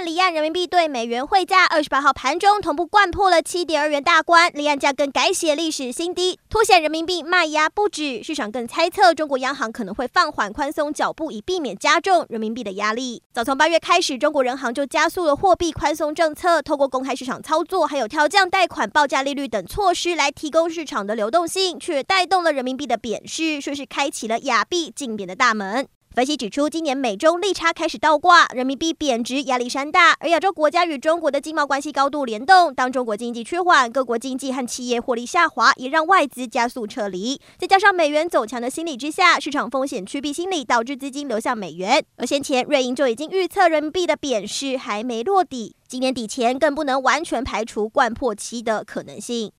岸离岸人民币兑美元汇价二十八号盘中同步掼破了七点二元大关，离岸价更改写历史新低，凸显人民币卖压不止。市场更猜测中国央行可能会放缓宽松脚步，以避免加重人民币的压力。早从八月开始，中国人行就加速了货币宽松政策，透过公开市场操作，还有调降贷款报价利率等措施来提供市场的流动性，却带动了人民币的贬势，说是开启了亚币竞贬的大门。分析指出，今年美中利差开始倒挂，人民币贬值压力山大。而亚洲国家与中国的经贸关系高度联动，当中国经济趋缓，各国经济和企业获利下滑，也让外资加速撤离。再加上美元走强的心理之下，市场风险趋避心理导致资金流向美元。而先前瑞银就已经预测人民币的贬势还没落底，今年底前更不能完全排除掼破七的可能性。